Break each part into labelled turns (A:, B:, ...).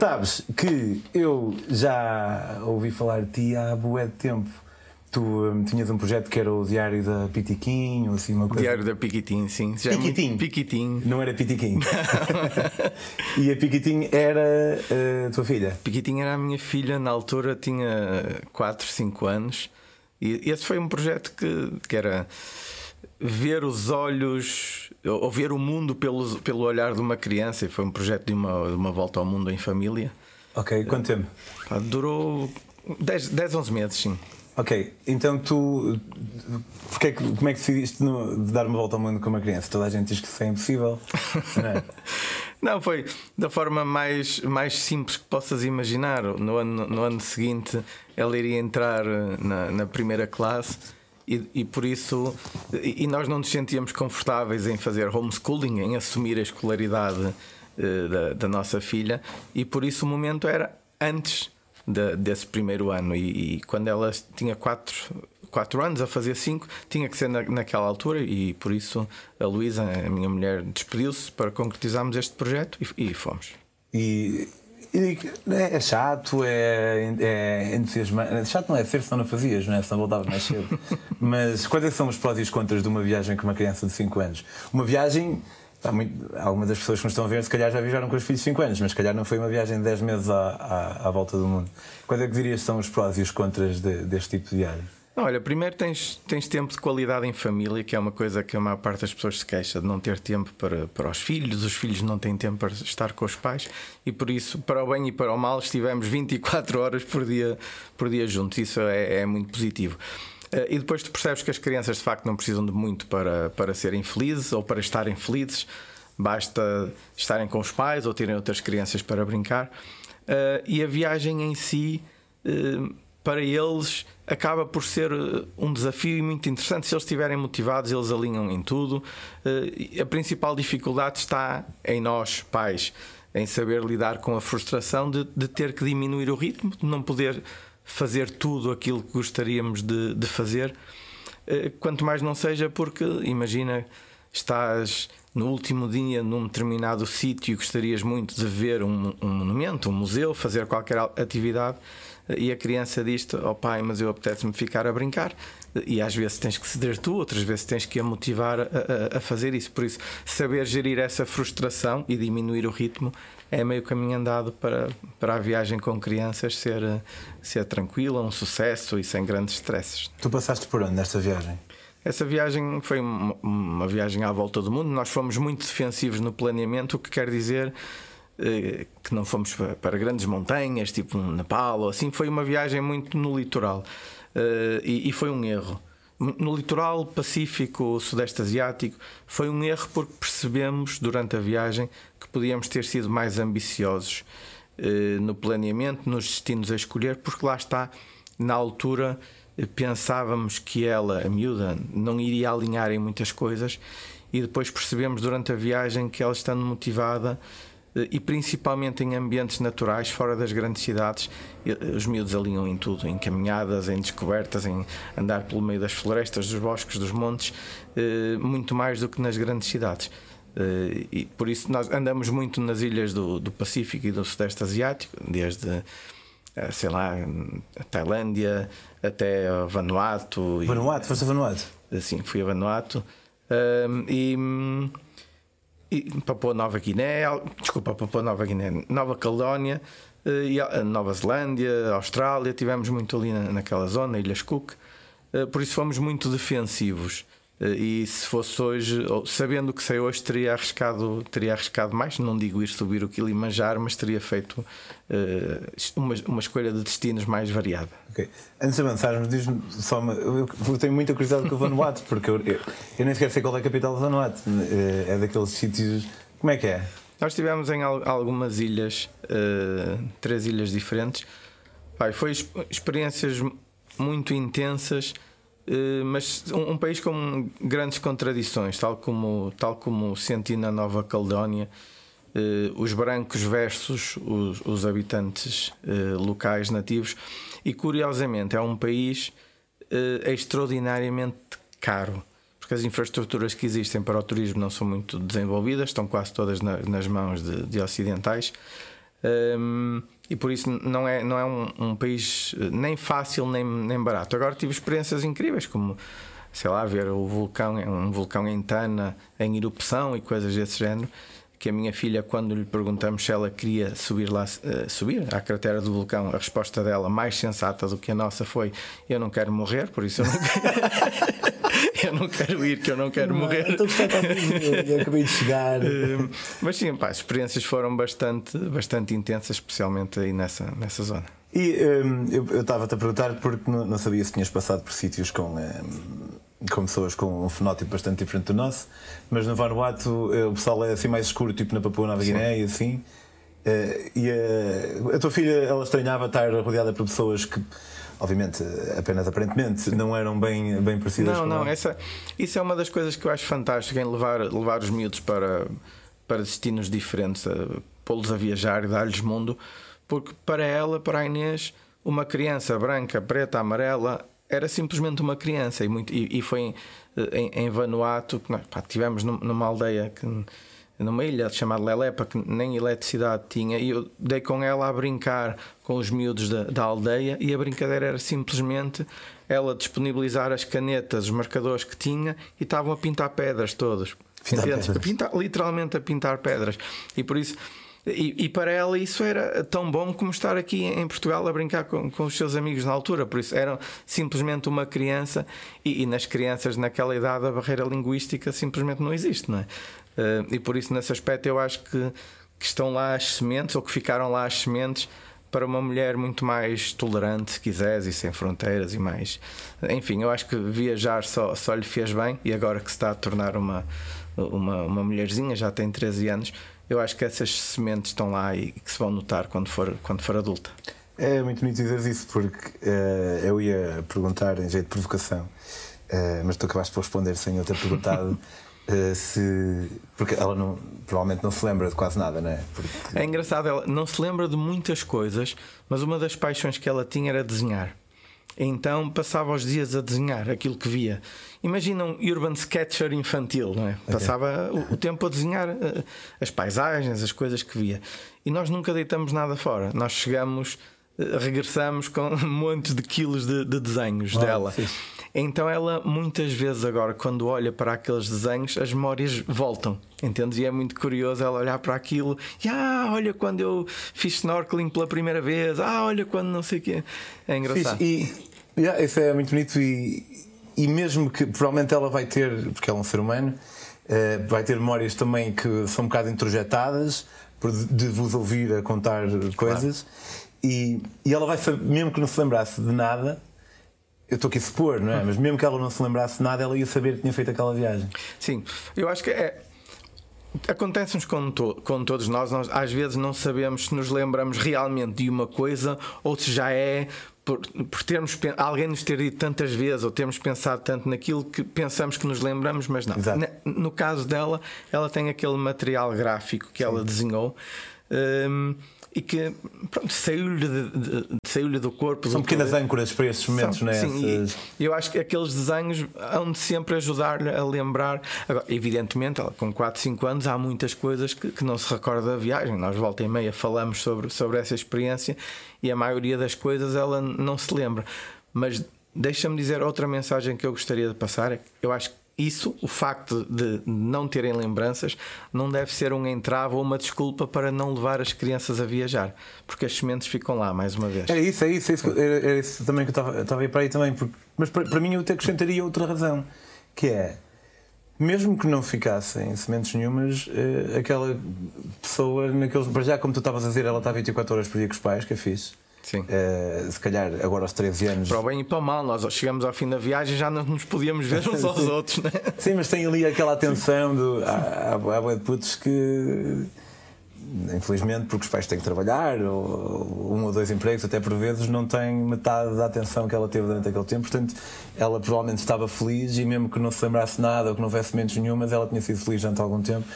A: Sabes que eu já ouvi falar de ti há bué de tempo. Tu hum, tinhas um projeto que era o Diário da Pitiquim, ou assim uma coisa.
B: Diário da Piquitim, sim. Já é muito-
A: Piquitim.
B: Piquitim.
A: Não era Pitiquim. e a Piquitim era a tua filha.
B: Piquitim era a minha filha, na altura tinha 4, 5 anos. E esse foi um projeto que, que era ver os olhos, ou ver o mundo pelo, pelo olhar de uma criança. E foi um projeto de uma, de uma volta ao mundo em família.
A: Ok, quanto tempo?
B: Pá, Durou 10, 10 11 meses, sim.
A: Ok, então tu. Porque é como é que decidiste de dar uma volta ao mundo com uma criança? Toda a gente diz que isso é impossível. não é?
B: Não, foi da forma mais, mais simples que possas imaginar. No ano, no ano seguinte, ela iria entrar eh, na, na primeira classe e, e por isso. E, e nós não nos sentíamos confortáveis em fazer homeschooling, em assumir a escolaridade eh, da, da nossa filha, e por isso o momento era antes da- desse primeiro ano. E, e quando ela tinha quatro, quatro anos, a fazer cinco, tinha que ser na, naquela altura. E por isso a Luísa, a minha mulher, despediu-se para concretizarmos este projeto e, fomos.
A: E é chato, é, é entusiasmante. Chato não é ser, senão não fazias, não é? Senão voltavas mais cedo. Mas quais é são os prós e os contras de uma viagem com uma criança de 5 anos? Uma viagem. Há muito, algumas das pessoas que nos estão a ver, se calhar já viajaram com os filhos de 5 anos, mas se calhar não foi uma viagem de 10 meses à, à, à volta do mundo. Quais é que dirias que são os prós e os contras de- deste tipo de viagem?
B: Não, olha, primeiro tens, tens tempo de qualidade em família, que é uma coisa que a maior parte das pessoas se queixa de não ter tempo para, para os filhos, os filhos não têm tempo para estar com os pais e por isso, para o bem e para o mal, estivemos 24 horas por dia, por dia juntos. Isso é, é muito positivo. Eh, E depois tu percebes que as crianças de facto não precisam de muito para, para serem felizes ou para estarem felizes, basta estarem com os pais ou terem outras crianças para brincar. Eh, E a viagem em si eh, para eles acaba por ser eh, um desafio muito interessante. Se eles estiverem motivados, eles alinham em tudo. Eh, A principal dificuldade está em nós, pais, em saber lidar com a frustração de, de ter que diminuir o ritmo, de não poder fazer tudo aquilo que gostaríamos de, de fazer. Eh, Quanto mais não seja porque, imagina, estás no último dia num determinado sítio e gostarias muito de ver um, um monumento, um museu, fazer qualquer al- atividade e a criança diz-te, oh pai, mas eu apetece-me ficar a brincar. E às vezes tens que ceder tu, outras vezes tens que a motivar a, a- a fazer isso. Por isso, saber gerir essa frustração e diminuir o ritmo é meio caminho andado para, para a viagem com crianças ser, ser tranquila, um sucesso e sem grandes stresses.
A: Tu passaste por onde nesta viagem?
B: Essa viagem foi uma, uma viagem à volta do mundo. Nós fomos muito defensivos no planeamento, o que quer dizer que não fomos para, grandes montanhas, tipo Nepal ou assim. Foi uma viagem muito no litoral Eh, e, e foi um erro. No litoral pacífico, sudeste asiático, foi um erro porque percebemos durante a viagem que podíamos ter sido mais ambiciosos eh, no planeamento, nos destinos a escolher, porque lá está, na altura eh, pensávamos que ela, a miúda, não iria alinhar em muitas coisas e depois percebemos durante a viagem que ela estando motivada eh, e principalmente em ambientes naturais, fora das grandes cidades, eh, os miúdos alinham em tudo, em caminhadas, em descobertas, em andar pelo meio das florestas, dos bosques, dos montes, eh, muito mais do que nas grandes cidades. Eh, E por isso nós andamos muito nas ilhas do, do Pacífico e do Sudeste Asiático, desde eh, sei lá, a Tailândia até a Vanuatu. e-
A: Vanuatu, foste a Vanuatu?
B: Assim, fui a Vanuatu. Ahm, e, hum, e Papua Nova Guiné, desculpa, Papua Nova Guiné, Nova Caledónia, eh, Nova Zelândia, Austrália, tivemos muito ali na- naquela zona, Ilhas Cook, Eh, por isso fomos muito defensivos. Eh, E se fosse hoje, sabendo o que sei hoje, teria arriscado, teria arriscado mais. Não digo ir subir o Kilimanjaro, mas teria feito eh, uma, uma escolha de destinos mais variada.
A: Ok. Antes de avançarmos, diz-me só uma. Eu, eu tenho muita curiosidade com o Vanuatu, porque eu, eu, eu nem sequer sei qual é a capital de Vanuatu. É, é daqueles sítios. Como é que é?
B: Nós estivemos em al- algumas ilhas, eh, três ilhas diferentes. Pai, foi exp- experiências muito intensas, eh, mas um, um país com grandes contradições, tal como, tal como senti na Nova Caledónia. eh, os brancos versus os, os habitantes eh, locais nativos, e curiosamente é um país eh, extraordinariamente caro. Porque porque as infraestruturas que existem para o turismo não são muito desenvolvidas, estão quase todas na, nas mãos de, de ocidentais. Um, e por isso não é, não é um, um, país nem fácil nem, nem barato. Agora tive experiências incríveis, como sei lá, ver o vulcão, um vulcão em Tana em erupção e coisas desse género que a minha filha, quando lhe perguntamos se ela queria subir lá, uh, subir à cratera do vulcão, a resposta dela, mais sensata do que a nossa, foi: Eu não quero morrer, por isso eu não quero, eu não quero ir, que eu não quero não, morrer.
A: Estou eu acabei de chegar. Uh,
B: mas sim, pá, as experiências foram bastante, bastante intensas, especialmente aí nessa, nessa zona.
A: E um, eu estava-te a perguntar porque não, não, sabia se tinhas passado por sítios com. Um, com pessoas com um fenótipo bastante diferente do nosso, mas no Vanuatu eh, o pessoal é assim mais escuro, tipo na Papua Nova Guiné e assim. Eh, e a, a tua filha, ela estranhava estar rodeada por pessoas que obviamente, apenas aparentemente, não eram bem, bem parecidas
B: Não, não, essa, isso é uma das coisas que eu acho fantástica em levar, levar os miúdos para, para destinos diferentes, pô-los a viajar e dar-lhes mundo, porque para ela, para a Inês, uma criança branca, preta, amarela era simplesmente uma criança e, muito, e, e foi em, em, Vanuatu que nós pá, tivemos numa aldeia que numa ilha chamada Lelepa que nem eletricidade tinha e eu dei com ela a brincar com os miúdos da, da aldeia e a brincadeira era simplesmente ela disponibilizar as canetas, os marcadores que tinha e estavam a pintar pedras todos. Pintar pedras. A pintar, literalmente a pintar pedras. E por isso e, e, para ela isso era tão bom como estar aqui em Portugal a brincar com, com os seus amigos na altura. Por isso, eram simplesmente uma criança, e, e, nas crianças naquela idade a barreira linguística simplesmente não existe, não é? Uh, e por isso, nesse aspecto, eu acho que, que estão lá as sementes, ou que ficaram lá as sementes para uma mulher muito mais tolerante, se quiseres, e sem fronteiras e mais. Enfim, eu acho que viajar só, só lhe fez bem e agora que se está a tornar uma, uma, uma mulherzinha, já tem 13 anos, eu acho que essas sementes estão lá e que se vão notar quando for, quando for adulta.
A: É muito bonito dizer isso, porque uh, eu ia perguntar em jeito de provocação, uh, mas tu acabaste por responder sem eu ter perguntado. Uh, se. Porque ela não, provavelmente não se lembra de quase nada, não é? Porque...
B: É engraçado, ela não se lembra de muitas coisas, mas uma das paixões que ela tinha era desenhar. Então passava os dias a desenhar aquilo que via. Imagina um urban sketcher infantil, não é? Okay. Passava o, o, tempo a desenhar uh, as paisagens, as coisas que via. E nós nunca deitamos nada fora. Nós chegamos, regressamos com montes de quilos de, de desenhos oh, dela. Sim. Então ela muitas vezes agora quando olha para aqueles desenhos as memórias voltam, entendes? E é muito curioso ela olhar para aquilo e ah, olha quando eu fiz snorkeling pela primeira vez, ah, olha quando não sei o quê. É engraçado.
A: E, yeah, isso é muito bonito e, e mesmo que provavelmente ela vai ter, porque ela é um ser humano, uh, vai ter memórias também que são um bocado introjetadas de vos ouvir a contar coisas. Claro. E, e ela vai saber, mesmo que não se lembrasse de nada, eu estou aqui a supor, não é? Mas mesmo que ela não se lembrasse nada, ela ia saber que tinha feito aquela viagem.
B: Sim, eu acho que é. Acontece-nos com, to com todos nós, nós, às vezes não sabemos se nos lembramos realmente de uma coisa ou se já é por, por termos alguém nos ter dito tantas vezes ou termos pensado tanto naquilo que pensamos que nos lembramos, mas não. No caso dela, ela tem aquele material gráfico que Sim. ela desenhou. Um, e que saiu-lhe saiu do corpo.
A: São pequenas âncoras para esses momentos, não é?
B: Sim, e eu acho que aqueles desenhos hão de sempre ajudar-lhe a lembrar. Agora, evidentemente, com 4, 5 anos, há muitas coisas que, que, não se recorda da viagem. Nós, volta e meia, falamos sobre, sobre essa experiência e a maioria das coisas ela não se lembra. Mas deixa-me dizer outra mensagem que eu gostaria de passar. É eu acho que isso, o facto de não terem lembranças, não deve ser um entrave ou uma desculpa para não levar as crianças a viajar, porque as sementes ficam lá, mais uma vez.
A: É isso, é isso, é isso, era, isso também que eu estava, estava a ir para aí também, porque, mas para, para mim eu até acrescentaria outra razão, que é mesmo que não ficassem sementes nenhumas, eh, aquela pessoa, naqueles, para já, como tu estavas a dizer, ela está 24 horas por dia com os pais, que é fixe.
B: Sim.
A: Uh, se calhar agora aos 13 anos.
B: Para o bem e para o mal, nós chegamos ao fim da viagem já não nos podíamos ver uns aos outros, né?
A: Sim, mas tem ali aquela atenção do. Há, há, há de putos que. Infelizmente, porque os pais têm que trabalhar, ou um ou dois empregos, até por vezes não têm metade da atenção que ela teve durante aquele tempo. Portanto, ela provavelmente estava feliz e, mesmo que não se lembrasse nada ou que não houvesse menos nenhumas, ela tinha sido feliz durante algum tempo.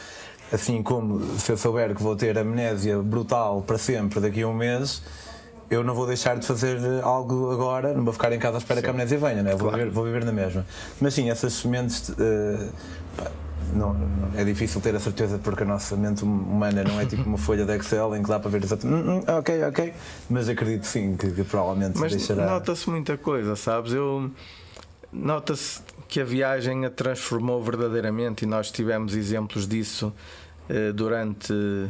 A: Assim como se eu souber que vou ter amnésia brutal para sempre daqui a um mês, eu não vou deixar de fazer algo agora, não vou ficar em casa à espera sim. que a amnésia venha, né? vou, claro. viver, vou viver na mesma. Mas sim, essas sementes. Uh, pá, não, é difícil ter a certeza porque a nossa mente humana não é tipo uma folha de Excel em que dá para ver exatamente. Hum, hum, ok, ok. Mas acredito sim que, que provavelmente
B: Mas
A: deixará.
B: Nota-se muita coisa, sabes? Eu. Nota-se que a viagem a transformou verdadeiramente e nós tivemos exemplos disso eh, durante, eh,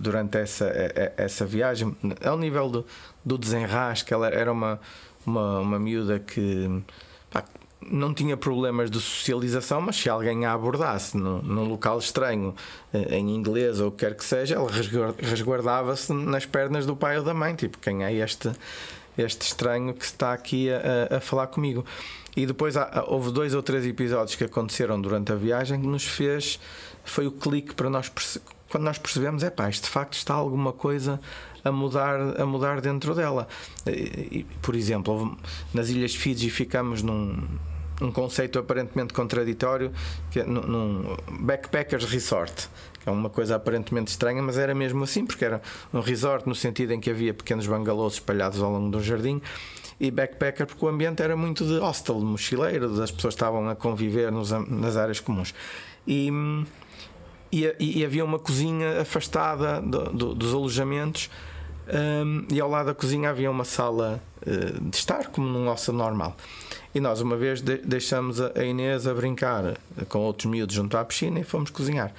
B: durante essa, eh, essa viagem. Ao nível do, do desenrasque, ela era uma, uma, uma miúda que não tinha problemas de socialização, mas se alguém a abordasse no, num local estranho, eh, em inglês ou o que quer que seja, ela resguardava-se nas pernas do pai ou da mãe. Tipo, quem é este, este estranho que está aqui a, a falar comigo? E depois há, houve dois ou três episódios que aconteceram durante a viagem que nos fez. Foi o clique para nós quando nós percebemos, é pá, isto de facto está alguma coisa a mudar, a mudar dentro dela. Por exemplo, nas Ilhas Fiji ficamos num, um conceito aparentemente contraditório que é num backpackers resort que é uma coisa aparentemente estranha mas era mesmo assim porque era um resort no sentido em que havia pequenos bangalôs espalhados ao longo do jardim e backpacker porque o ambiente era muito de hostel, de mochileiro, as pessoas estavam a conviver nos, nas áreas comuns e, e, e, havia uma cozinha afastada do, do, dos alojamentos um, e ao lado da cozinha havia uma sala uh, de estar como num hostel normal e nós, uma vez, deixamos a Inês a brincar com outros miúdos junto à piscina e fomos cozinhar.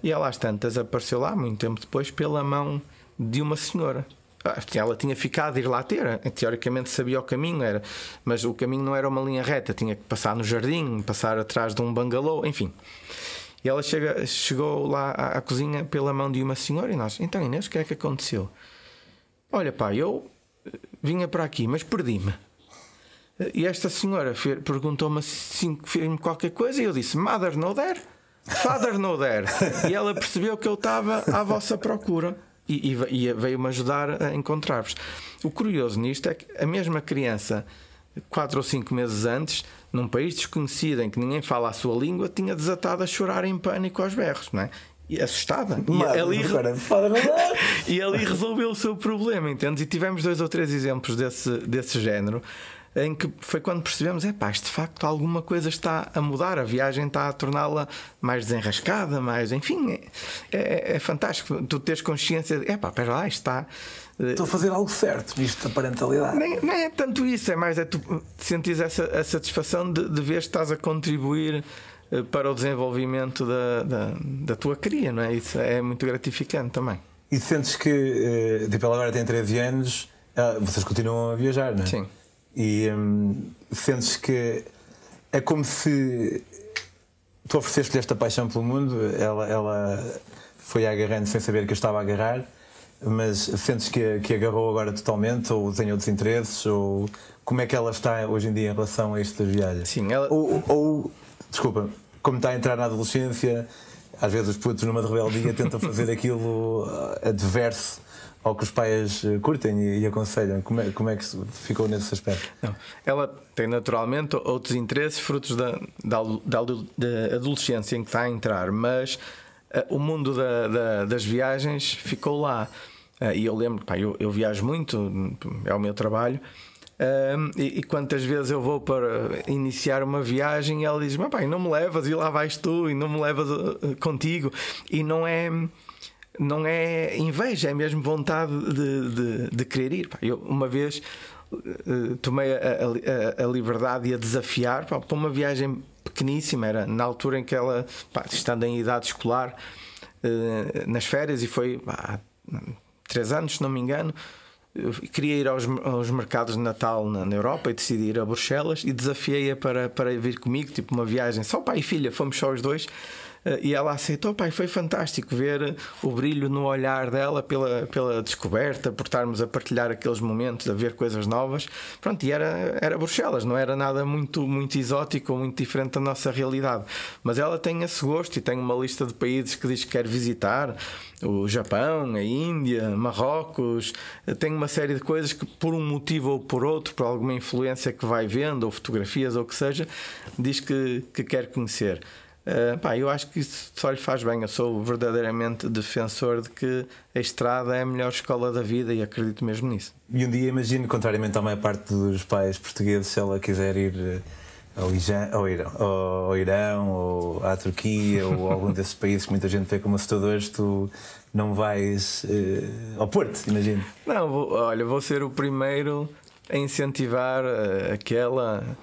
B: E ela, às tantas, apareceu lá, muito tempo depois, pela mão de uma senhora. Ah, ela tinha ficado a ir lá ter, teoricamente sabia o caminho, era, mas o caminho não era uma linha reta, tinha que passar no jardim, passar atrás de um bangalô, enfim. E ela chega, chegou lá à, à, cozinha pela mão de uma senhora e nós, então Inês, o que é que aconteceu? Olha, pá, eu vinha para aqui, mas perdi-me. E esta senhora perguntou-me assim, fez-me qualquer coisa e eu disse: Mother no there? Father no there. e ela percebeu que eu estava à vossa procura e, e, e veio-me ajudar a encontrar-vos. O curioso nisto é que a mesma criança, quatro ou cinco meses antes, num país desconhecido em que ninguém fala a sua língua, tinha desatado a chorar em pânico aos berros, não é? E assustada. E ali, e ali resolveu o seu problema, entende? E tivemos dois ou três exemplos desse, desse género em que foi quando percebemos: é pá, de facto alguma coisa está a mudar, a viagem está a torná-la mais desenrascada, mais. Enfim, é, é, é, fantástico. Tu teres consciência de: é pá, espera lá, está.
A: Estou a fazer algo certo nisto da parentalidade.
B: Nem, não é tanto isso, é mais é tu sentires essa a satisfação de, de ver que estás a contribuir eh, para o desenvolvimento da, da, da, tua cria, não é? Isso é muito gratificante também.
A: E sentes que, eh, tipo, ela agora tem 13 anos, vocês continuam a viajar, não é?
B: Sim.
A: E hum, sentes que é como se tu ofereceste-lhe esta paixão pelo mundo, ela, ela foi agarrando sem saber que eu estava a agarrar, mas sentes que, que agarrou agora totalmente, ou tem outros interesses, ou como é que ela está hoje em dia em relação a isto das viagens?
B: Sim, ela.
A: Ou, ou desculpa, como está a entrar na adolescência, às vezes os putos numa rebeldia tentam fazer aquilo adverso ao que os pais eh, curtem e, e aconselham? Como é, como é que ficou nesse aspecto?
B: Não. Ela tem naturalmente outros interesses frutos da, da, da, da adolescência em que está a entrar, mas uh, o mundo da, das viagens ficou lá. Uh, e eu lembro, pá, eu, eu, viajo muito, é o meu trabalho. Um, e, e, quantas vezes eu vou para iniciar uma viagem e ela diz: Pai, não me levas e lá vais tu e não me levas uh, contigo. E não é não é inveja, é mesmo vontade de, de, de querer ir. Eu, uma vez uh, tomei a, a, a, liberdade e a desafiar pá, para uma viagem pequeníssima, era na altura em que ela, pá, estando em idade escolar, uh, nas férias, e foi há três anos, se não me engano. queria ir aos, aos mercados de Natal na, na, Europa e decidi ir a Bruxelas e desafiei-a para, para vir comigo, tipo uma viagem só pai e filha, fomos só os dois e ela aceitou, pai, foi fantástico ver o brilho no olhar dela pela, pela descoberta, por estarmos a partilhar aqueles momentos, a ver coisas novas. Pronto, e era, era Bruxelas, não era nada muito, muito exótico ou muito diferente da nossa realidade. Mas ela tem esse gosto e tem uma lista de países que diz que quer visitar o Japão, a Índia, Marrocos, tem uma série de coisas que, por um motivo ou por outro, por alguma influência que vai vendo, ou fotografias ou o que seja, diz que, que quer conhecer. Uh, pá, eu acho que isso só lhe faz bem. Eu sou verdadeiramente defensor de que a estrada é a melhor escola da vida e acredito mesmo nisso.
A: E um dia imagino, contrariamente à maior parte dos pais portugueses, se ela quiser ir eh, ao, Irã, ao, Irão, ao Irão ou à Turquia ou algum desses países que muita gente vê como assustadores, tu não vais uh, ao Porto, imagino.
B: Não, vou, olha, vou ser o primeiro a incentivar aquela eh,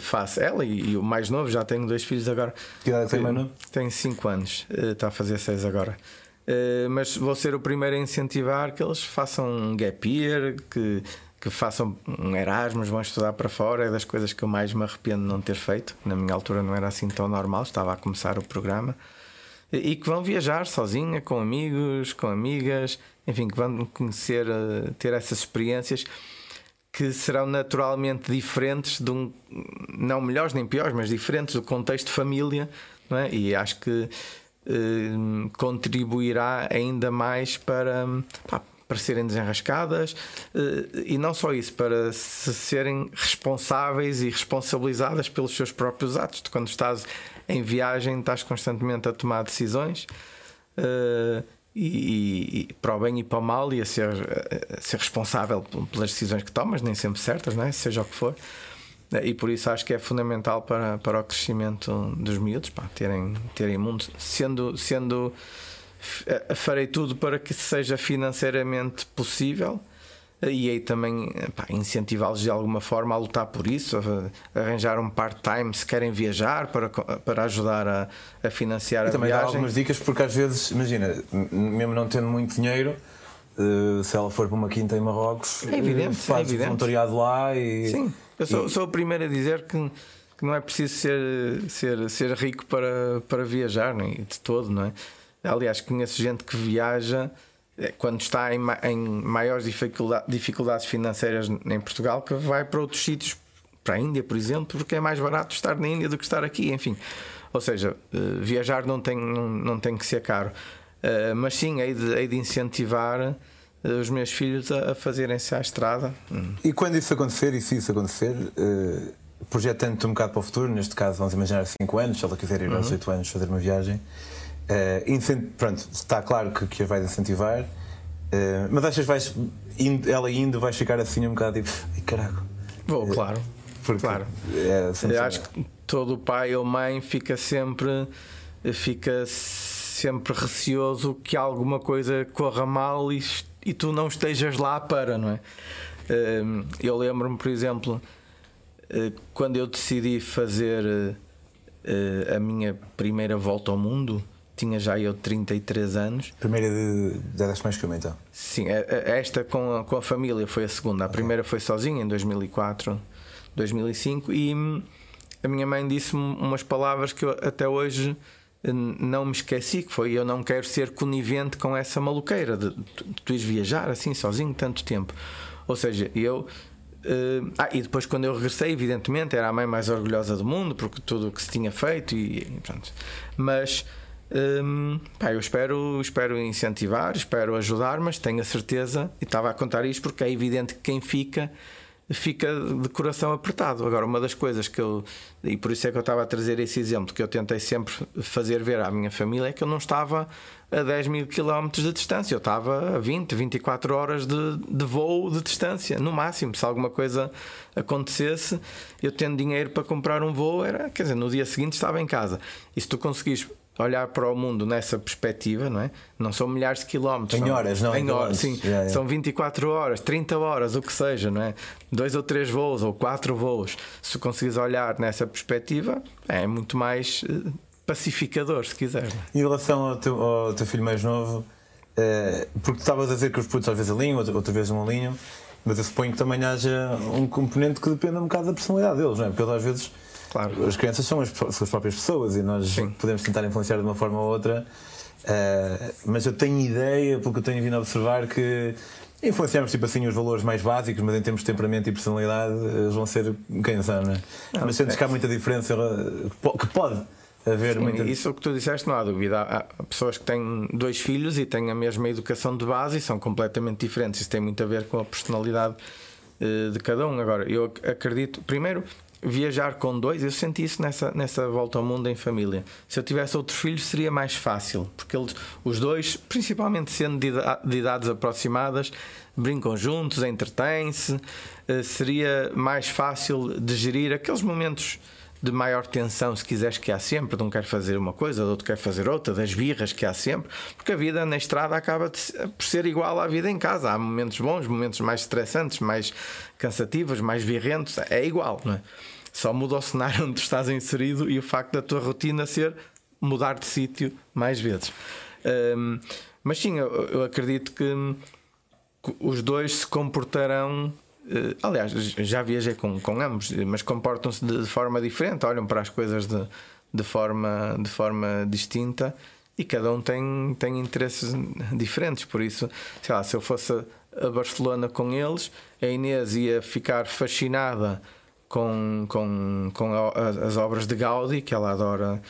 B: faço ela e, e, o mais novo, já tenho dois filhos agora.
A: Que idade tem mais novo?
B: Tem 5 anos, eh, está a fazer 6 agora. Uh, mas vou ser o primeiro a incentivar que eles façam um gap year, que, que façam um Erasmus, vão estudar para fora. É das coisas que eu mais me arrependo de não ter feito. Na minha altura não era assim tão normal, estava a começar o programa. E que vão viajar sozinha, com amigos, com amigas, enfim, que vão conhecer, ter essas experiências que serão naturalmente diferentes de um, não melhores nem piores, mas diferentes do contexto de família, não é? E acho que eh, contribuirá ainda mais para, pá, para serem desenrascadas eh, e não só isso, para se serem responsáveis e responsabilizadas pelos seus próprios atos. Quando estás em viagem, estás constantemente a tomar decisões. Eh, e, e, para o bem e para o mal e a ser, a ser responsável pelas decisões que tomas, nem sempre certas, não é? seja o que for. E por isso acho que é fundamental para, para o crescimento dos miúdos, pá, terem, terem mundo, sendo, sendo farei tudo para que seja financeiramente possível e aí também incentivá-los de alguma forma a lutar por isso, a, arranjar um part-time se querem viajar para, para ajudar a, a financiar
A: e
B: a
A: também
B: viagem.
A: Também algumas dicas, porque às vezes, imagina, mesmo não tendo muito dinheiro, eh, se ela for para uma quinta em Marrocos,
B: é evidente,
A: eh, faz
B: é evidente.
A: voluntariado lá e.
B: Sim, eu sou, e... sou o primeiro a dizer que, que não é preciso ser, ser, ser rico para, para viajar, nem de todo, não é? Aliás, conheço gente que viaja quando está em, em maiores dificuldades financeiras em Portugal, que vai para outros sítios, para a Índia, por exemplo, porque é mais barato estar na Índia do que estar aqui, enfim. Ou seja, eh, viajar não tem, não, não tem que ser caro. Eh, mas sim, hei de, hei de incentivar eh, os meus filhos a, fazerem-se à estrada.
A: E quando isso acontecer, e se isso acontecer, projetando-te um bocado para o futuro, neste caso vamos imaginar 5 anos, se ela quiser ir aos 8 uhum. anos fazer uma viagem, Uh, pronto, está claro que, que a vais incentivar, uh, mas achas que vais, indo, ela indo, vais ficar assim um bocado tipo, ai caraca.
B: Vou, uh, claro. Porque claro. É, Eu acho que todo pai ou mãe fica sempre, fica sempre receoso que alguma coisa corra mal e, e tu não estejas lá para, não é? Eu lembro-me, por exemplo, quando eu decidi fazer a minha primeira volta ao mundo tinha já eu 33 anos.
A: Primeira de, mais que uma então?
B: Sim, esta com a, com a família foi a segunda. A okay. primeira foi sozinha em 2004, 2005 e hum, a minha mãe disse-me umas palavras que eu até hoje hum, não me esqueci, que foi eu não quero ser conivente com essa maluqueira de, de, de tu ires viajar assim sozinho tanto tempo. Ou seja, eu Uh, ah, e depois quando eu regressei, evidentemente, era a mãe mais orgulhosa do mundo porque tudo o que se tinha feito e, e pronto. Mas Hum, pá, eu espero, espero incentivar, espero ajudar, mas tenho a certeza, e estava a contar isto porque é evidente que quem fica fica de coração apertado. Agora, uma das coisas que eu, e por isso é que eu estava a trazer esse exemplo, que eu tentei sempre fazer ver à minha família, é que eu não estava a 10 mil quilómetros de distância, eu estava a 20, 24 horas de, de voo de distância, no máximo. Se alguma coisa acontecesse, eu tendo dinheiro para comprar um voo, era, quer dizer, no dia seguinte estava em casa. E se tu conseguires olhar para o mundo nessa perspectiva, não é? Não são milhares de quilómetros.
A: Em horas, não?
B: Em horas, sim. Yeah, yeah. São 24 horas, 30 horas, o que seja, não é? Dois ou três voos ou quatro voos. Se conseguires olhar nessa perspectiva, é muito mais eh, pacificador, se quiser.
A: Em relação ao teu, ao teu filho mais novo, é, porque estavas a dizer que os putos às vezes alinham, outra vez não alinham, mas eu suponho que também haja um componente que dependa um bocado da personalidade deles, não é? Porque eles às vezes Claro. As crianças são as suas próprias pessoas e nós Sim. podemos tentar influenciar de uma forma ou outra. Uh, mas eu tenho ideia, porque eu tenho vindo a observar, que influenciamos tipo assim os valores mais básicos, mas em termos de temperamento e personalidade, eles vão ser quem são, não é? Não, mas sentes é. que há muita diferença que pode haver
B: Sim,
A: muita...
B: Isso é o que tu disseste, não há dúvida. Há pessoas que têm dois filhos e têm a mesma educação de base e são completamente diferentes. Isso tem muito a ver com a personalidade eh, de cada um. Agora, eu acredito, primeiro, viajar com dois, eu senti isso nessa, nessa volta ao mundo em família. Se eu tivesse outros filhos, seria mais fácil, porque eles, os dois, principalmente sendo de, de idades aproximadas, brincam juntos, entretêm-se, uh, seria mais fácil de gerir aqueles momentos de maior tensão, se quiseres, que há sempre, de um quer fazer uma coisa, do outro quer fazer outra, das birras que há sempre, porque a vida na estrada acaba por ser igual à vida em casa. Há momentos bons, momentos mais estressantes, mais cansativos, mais virrentos, é igual, não é? Só muda o cenário onde estás inserido e o facto da tua rotina ser mudar de sítio mais vezes. Um, mas sim, eu, eu acredito que os dois se comportarão aliás, já viajei com, com ambos, mas comportam-se de, de, forma diferente, olham para as coisas de, de, forma, de forma distinta e cada um tem, tem interesses diferentes. Por isso, sei lá, se eu fosse a Barcelona com eles, a Inês ia ficar fascinada com, com, com as obras de Gaudi, que ela adora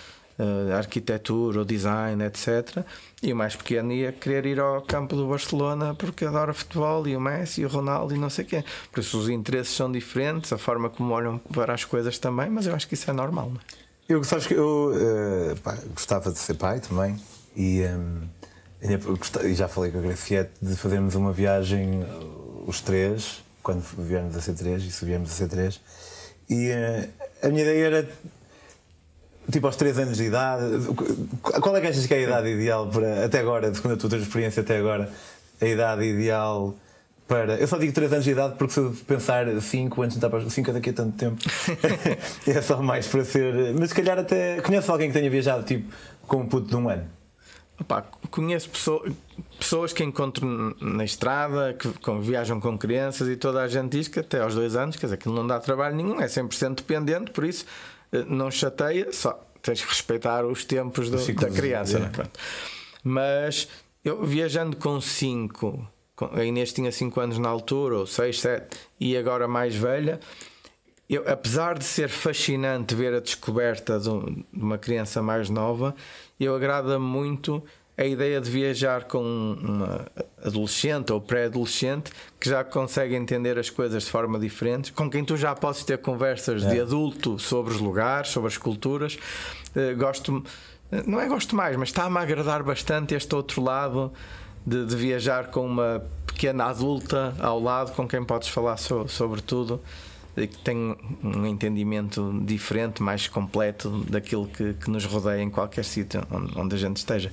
B: uh, arquitetura, o design, etc. E o mais pequeno ia querer ir ao campo do Barcelona porque adora futebol e o Messi e o Ronaldo e não sei quê. Por isso os interesses são diferentes, a forma como olham para as coisas também, mas eu acho que isso é normal. Não é?
A: Eu, sabes que eu uh, pá, gostava de ser pai também e, um, e já falei com a Graciete de fazermos uma viagem, os três, quando viemos a C3 e subíamos a C3. E uh, a minha ideia era tipo aos 3 anos de idade. Qual é que achas que é a idade ideal para, até agora, segundo a tua experiência até agora, a idade ideal para. Eu só digo 3 anos de idade porque se eu pensar 5 antes de para 5 é daqui a tanto tempo. é só mais para ser. Mas se calhar até. Conheces alguém que tenha viajado tipo com um puto de um ano?
B: Opa, conheço pessoas, pessoas que encontro na estrada, que, viajam com crianças e toda a gente diz que até aos dois anos, quer dizer, que não dá trabalho nenhum, é 100% dependente, por isso não chateia, só tens que respeitar os tempos do, da criança. Né? Mas eu viajando com 5, a Inês tinha 5 anos na altura, ou 6, 7, e agora mais velha. Eu, apesar de ser fascinante ver a descoberta de uma criança mais nova, eu agrada muito a ideia de viajar com uma adolescente ou pré-adolescente que já consegue entender as coisas de forma diferente, com quem tu já podes ter conversas é. de adulto sobre os lugares, sobre as culturas. Uh, gosto, não é gosto mais, mas está-me a agradar bastante este outro lado de, de, viajar com uma pequena adulta ao lado com quem podes falar so, sobre tudo que tem um entendimento diferente, mais completo daquilo que, que nos rodeia em qualquer sítio onde, onde a gente esteja.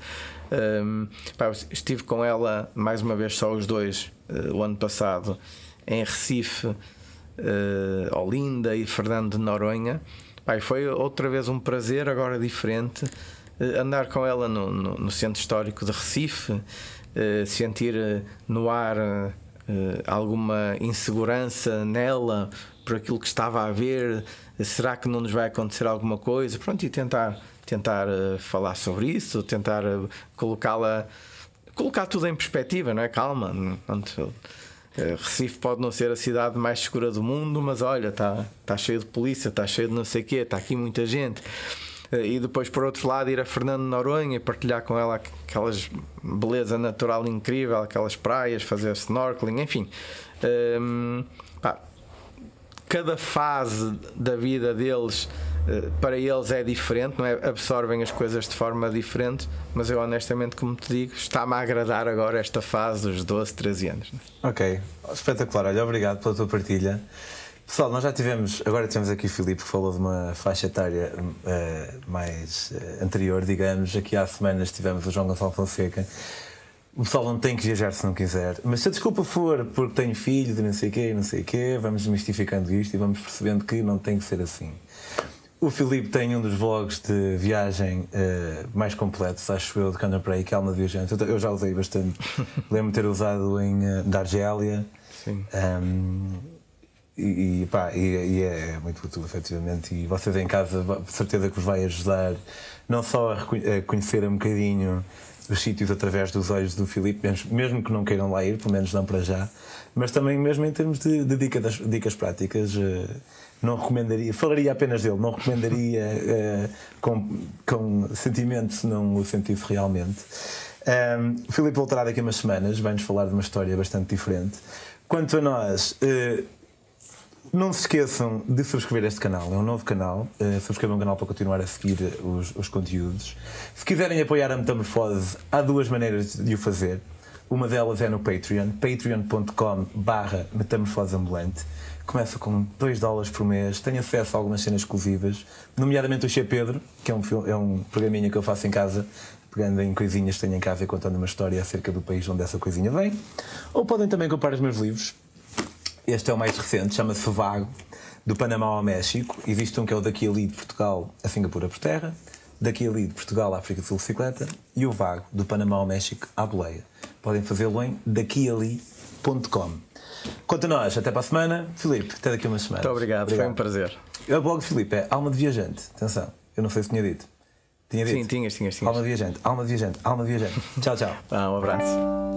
B: Um, pá, estive com ela mais uma vez, só os dois, uh, o ano passado, em Recife, uh, Olinda e Fernando de Noronha. Pá, foi outra vez um prazer, agora diferente, uh, andar com ela no, no, no, centro histórico de Recife, sentir no ar alguma insegurança nela por aquilo que estava a ver. Será que não nos vai acontecer alguma coisa? Pronto, e tentar tentar uh, falar sobre isso, tentar uh, colocá-la, colocar tudo em perspectiva, não é? Calma, uh, Recife pode não ser a cidade mais segura do mundo, mas olha, está tá cheio de polícia, está cheio de não sei o quê, está aqui muita gente. E depois, por outro lado, ir a Fernando Noronha e partilhar com ela aquelas beleza natural incrível, aquelas praias, fazer snorkeling, enfim. Pá, cada fase da vida deles eh, para eles é diferente, não é? absorvem as coisas de forma diferente, mas eu honestamente, como te digo, está-me a agradar agora esta fase dos 12, 13 anos.
A: Ok, espetacular, olha, obrigado pela tua partilha. Pessoal, nós já tivemos, agora temos aqui o Filipe que falou de uma faixa etária uh, mais uh, anterior, digamos. Aqui há semanas tivemos o João Gonçalo Fonseca. O pessoal não tem que viajar se não quiser, mas se a desculpa for porque tenho filhos e não sei o quê, não sei o quê, vamos mistificando isto e vamos percebendo que não tem que ser assim. O Filipe tem um dos vlogs de viagem uh, mais completos, acho eu, de Canterbury, que é Alma Viajante. Eu, já usei bastante. Lembro-me ter usado em uh, da Argélia. Sim. Um, e, e, pá, e, e, é muito útil, efetivamente. E vocês em casa, certeza que vos vai ajudar não só a, a conhecer um bocadinho os sítios através dos olhos do Filipe, mesmo, que não queiram lá ir, pelo menos não para já, mas também mesmo em termos de, de dicas, dicas práticas. Uh, não recomendaria, falaria apenas dele, não recomendaria uh, com, com sentimento se não o sentisse realmente. Um, o Filipe voltará daqui a umas semanas, vai-nos falar de uma história bastante diferente. Quanto a nós, uh, Não se esqueçam de subscrever este canal, é um novo canal. Uh, subscrevam o canal para continuar a seguir os, os conteúdos. Se quiserem apoiar a Metamorfose, há duas maneiras de o fazer. Uma delas é no Patreon, patreon.com/barra metamorfoseambulante. Começa com 2 dólares por mês, tem acesso a algumas cenas exclusivas, nomeadamente o Che Pedro, que é um, é um programinha que eu faço em casa, pegando em coisinhas que tenho em casa e contando uma história acerca do país onde essa coisinha vem. Ou podem também comprar os meus livros. Este é o mais recente, chama-se Vago, do Panamá ao México. Existe um que é o Daqui ali de Portugal a Singapura por terra, Daqui ali de Portugal à África do Sul bicicleta e o Vago, do Panamá ao México à Boleia. Podem fazê-lo em daquiali.com. Quanto a nós, até para a semana. Filipe, até daqui a umas semanas.
B: Muito obrigado, obrigado. foi um prazer.
A: O blog Filipe é Alma de Viajante. Atenção, eu não sei se tinha dito.
B: Tinha dito? Sim, tinhas, tinhas, tinhas.
A: Alma de Viajante, Alma de Viajante, Alma de Viajante. tchau, tchau.
B: Ah, um abraço.